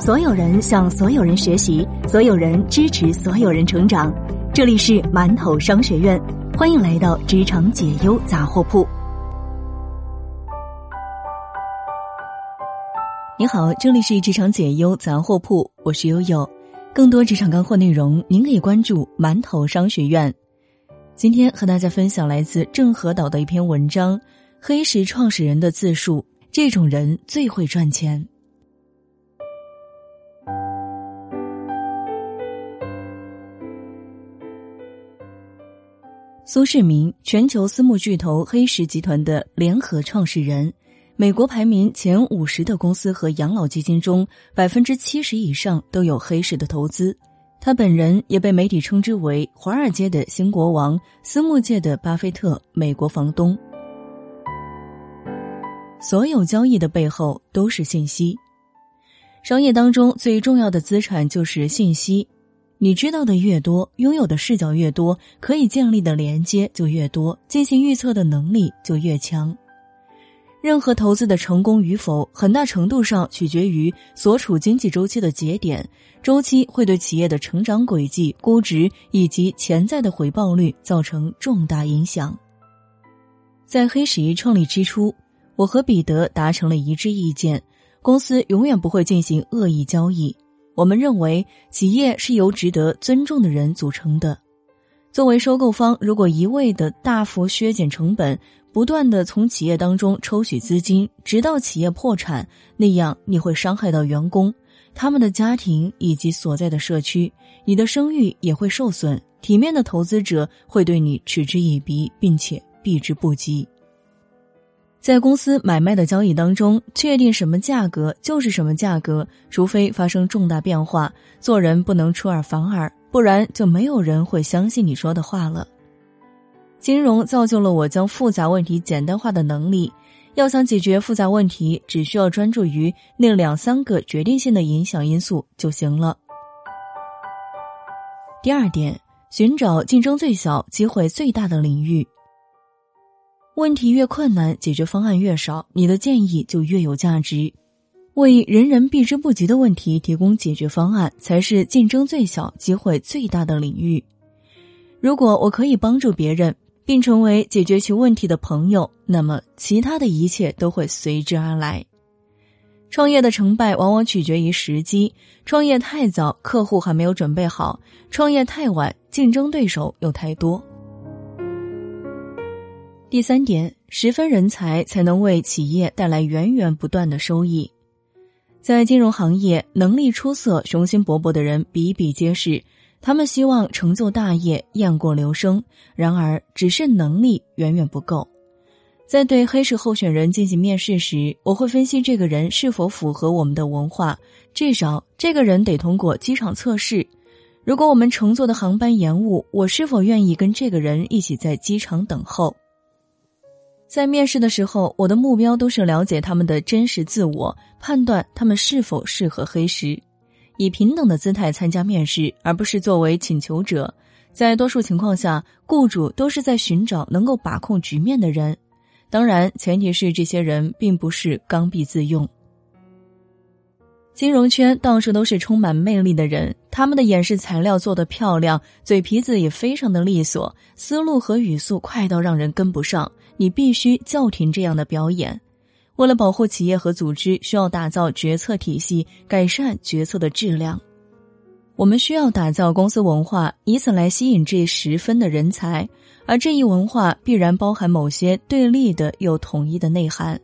所有人向所有人学习，所有人支持所有人成长。这里是馒头商学院，欢迎来到职场解忧杂货铺。你好，这里是职场解忧杂货铺，我是悠悠。更多职场干货内容，您可以关注馒头商学院。今天和大家分享来自郑和岛的一篇文章：黑石创始人的自述，这种人最会赚钱。苏世民，全球私募巨头黑石集团的联合创始人，美国排名前五十的公司和养老基金中，百分之七十以上都有黑石的投资。他本人也被媒体称之为“华尔街的新国王”、“私募界的巴菲特”、“美国房东”。所有交易的背后都是信息，商业当中最重要的资产就是信息。你知道的越多，拥有的视角越多，可以建立的连接就越多，进行预测的能力就越强。任何投资的成功与否，很大程度上取决于所处经济周期的节点，周期会对企业的成长轨迹、估值以及潜在的回报率造成重大影响。在黑石创立之初，我和彼得达成了一致意见：公司永远不会进行恶意交易。我们认为，企业是由值得尊重的人组成的。作为收购方，如果一味的大幅削减成本，不断的从企业当中抽取资金，直到企业破产，那样你会伤害到员工、他们的家庭以及所在的社区，你的声誉也会受损。体面的投资者会对你嗤之以鼻，并且避之不及。在公司买卖的交易当中，确定什么价格就是什么价格，除非发生重大变化。做人不能出尔反尔，不然就没有人会相信你说的话了。金融造就了我将复杂问题简单化的能力。要想解决复杂问题，只需要专注于那两三个决定性的影响因素就行了。第二点，寻找竞争最小、机会最大的领域。问题越困难，解决方案越少，你的建议就越有价值。为人人避之不及的问题提供解决方案，才是竞争最小、机会最大的领域。如果我可以帮助别人，并成为解决其问题的朋友，那么其他的一切都会随之而来。创业的成败往往取决于时机。创业太早，客户还没有准备好；创业太晚，竞争对手又太多。第三点，十分人才才能为企业带来源源不断的收益。在金融行业，能力出色、雄心勃勃的人比比皆是，他们希望成就大业、雁过留声。然而，只是能力远远不够。在对黑市候选人进行面试时，我会分析这个人是否符合我们的文化，至少这个人得通过机场测试。如果我们乘坐的航班延误，我是否愿意跟这个人一起在机场等候？在面试的时候，我的目标都是了解他们的真实自我，判断他们是否适合黑石，以平等的姿态参加面试，而不是作为请求者。在多数情况下，雇主都是在寻找能够把控局面的人，当然前提是这些人并不是刚愎自用。金融圈到处都是充满魅力的人，他们的演示材料做得漂亮，嘴皮子也非常的利索，思路和语速快到让人跟不上。你必须叫停这样的表演。为了保护企业和组织，需要打造决策体系，改善决策的质量。我们需要打造公司文化，以此来吸引这十分的人才。而这一文化必然包含某些对立的又统一的内涵。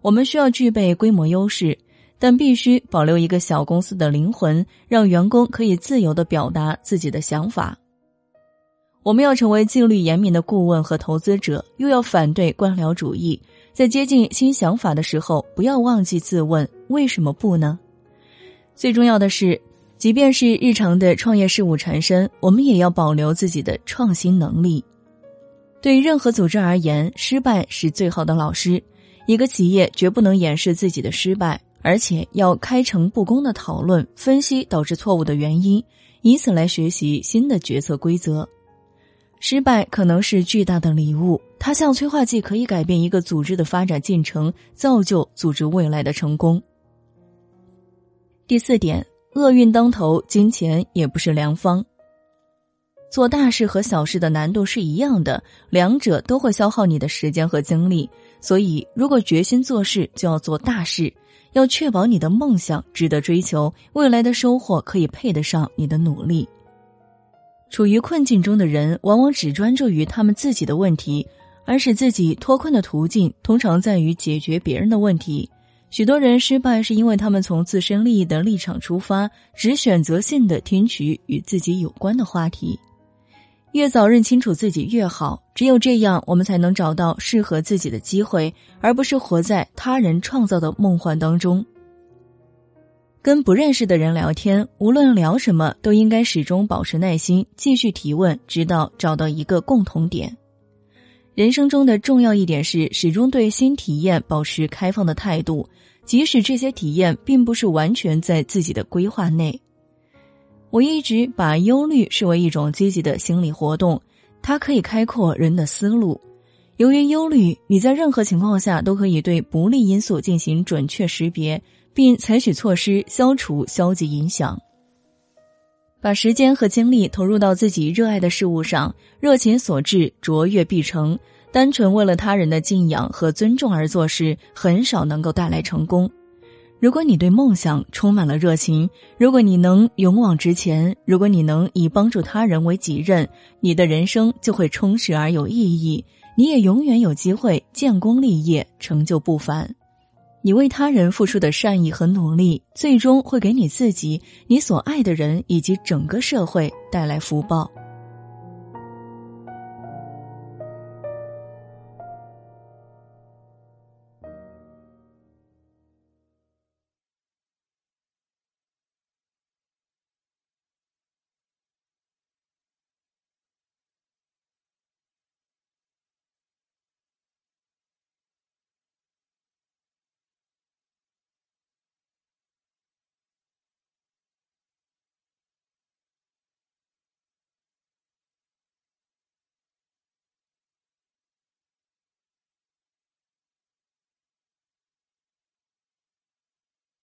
我们需要具备规模优势，但必须保留一个小公司的灵魂，让员工可以自由的表达自己的想法。我们要成为纪律严明的顾问和投资者，又要反对官僚主义。在接近新想法的时候，不要忘记自问：为什么不呢？最重要的是，即便是日常的创业事务缠身，我们也要保留自己的创新能力。对任何组织而言，失败是最好的老师。一个企业绝不能掩饰自己的失败，而且要开诚布公的讨论、分析导致错误的原因，以此来学习新的决策规则。失败可能是巨大的礼物，它像催化剂，可以改变一个组织的发展进程，造就组织未来的成功。第四点，厄运当头，金钱也不是良方。做大事和小事的难度是一样的，两者都会消耗你的时间和精力。所以，如果决心做事，就要做大事，要确保你的梦想值得追求，未来的收获可以配得上你的努力。处于困境中的人，往往只专注于他们自己的问题，而使自己脱困的途径，通常在于解决别人的问题。许多人失败，是因为他们从自身利益的立场出发，只选择性的听取与自己有关的话题。越早认清楚自己越好，只有这样，我们才能找到适合自己的机会，而不是活在他人创造的梦幻当中。跟不认识的人聊天，无论聊什么，都应该始终保持耐心，继续提问，直到找到一个共同点。人生中的重要一点是，始终对新体验保持开放的态度，即使这些体验并不是完全在自己的规划内。我一直把忧虑视为一种积极的心理活动，它可以开阔人的思路。由于忧虑，你在任何情况下都可以对不利因素进行准确识别，并采取措施消除消极影响。把时间和精力投入到自己热爱的事物上，热情所至，卓越必成。单纯为了他人的敬仰和尊重而做事，很少能够带来成功。如果你对梦想充满了热情，如果你能勇往直前，如果你能以帮助他人为己任，你的人生就会充实而有意义。你也永远有机会建功立业，成就不凡。你为他人付出的善意和努力，最终会给你自己、你所爱的人以及整个社会带来福报。